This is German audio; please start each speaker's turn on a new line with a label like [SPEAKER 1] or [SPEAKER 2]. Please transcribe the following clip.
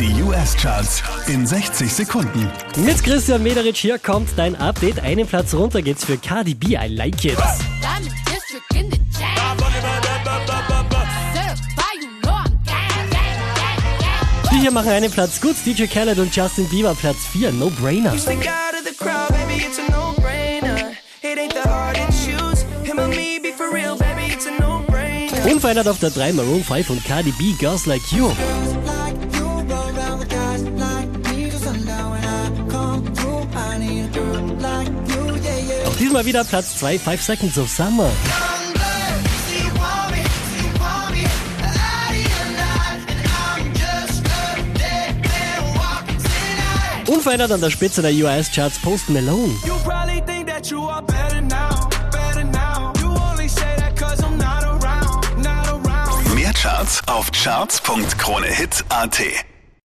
[SPEAKER 1] Die US-Charts in 60 Sekunden.
[SPEAKER 2] Mit Christian Mederich hier kommt dein Update. Einen Platz runter geht's für Cardi B, I Like It. Die hier machen einen Platz gut. DJ Khaled und Justin Bieber Platz 4, No Brainer. Unverändert auf der 3 Maroon 5 und Cardi B, Girls Like You. Diesmal wieder Platz 2, 5 Seconds of Summer. Unverändert an der Spitze der US-Charts Post Malone.
[SPEAKER 3] You probably think that you are better now, better now. You only say that cause I'm not around, not around.
[SPEAKER 1] Mehr Charts auf charts.kronehit.at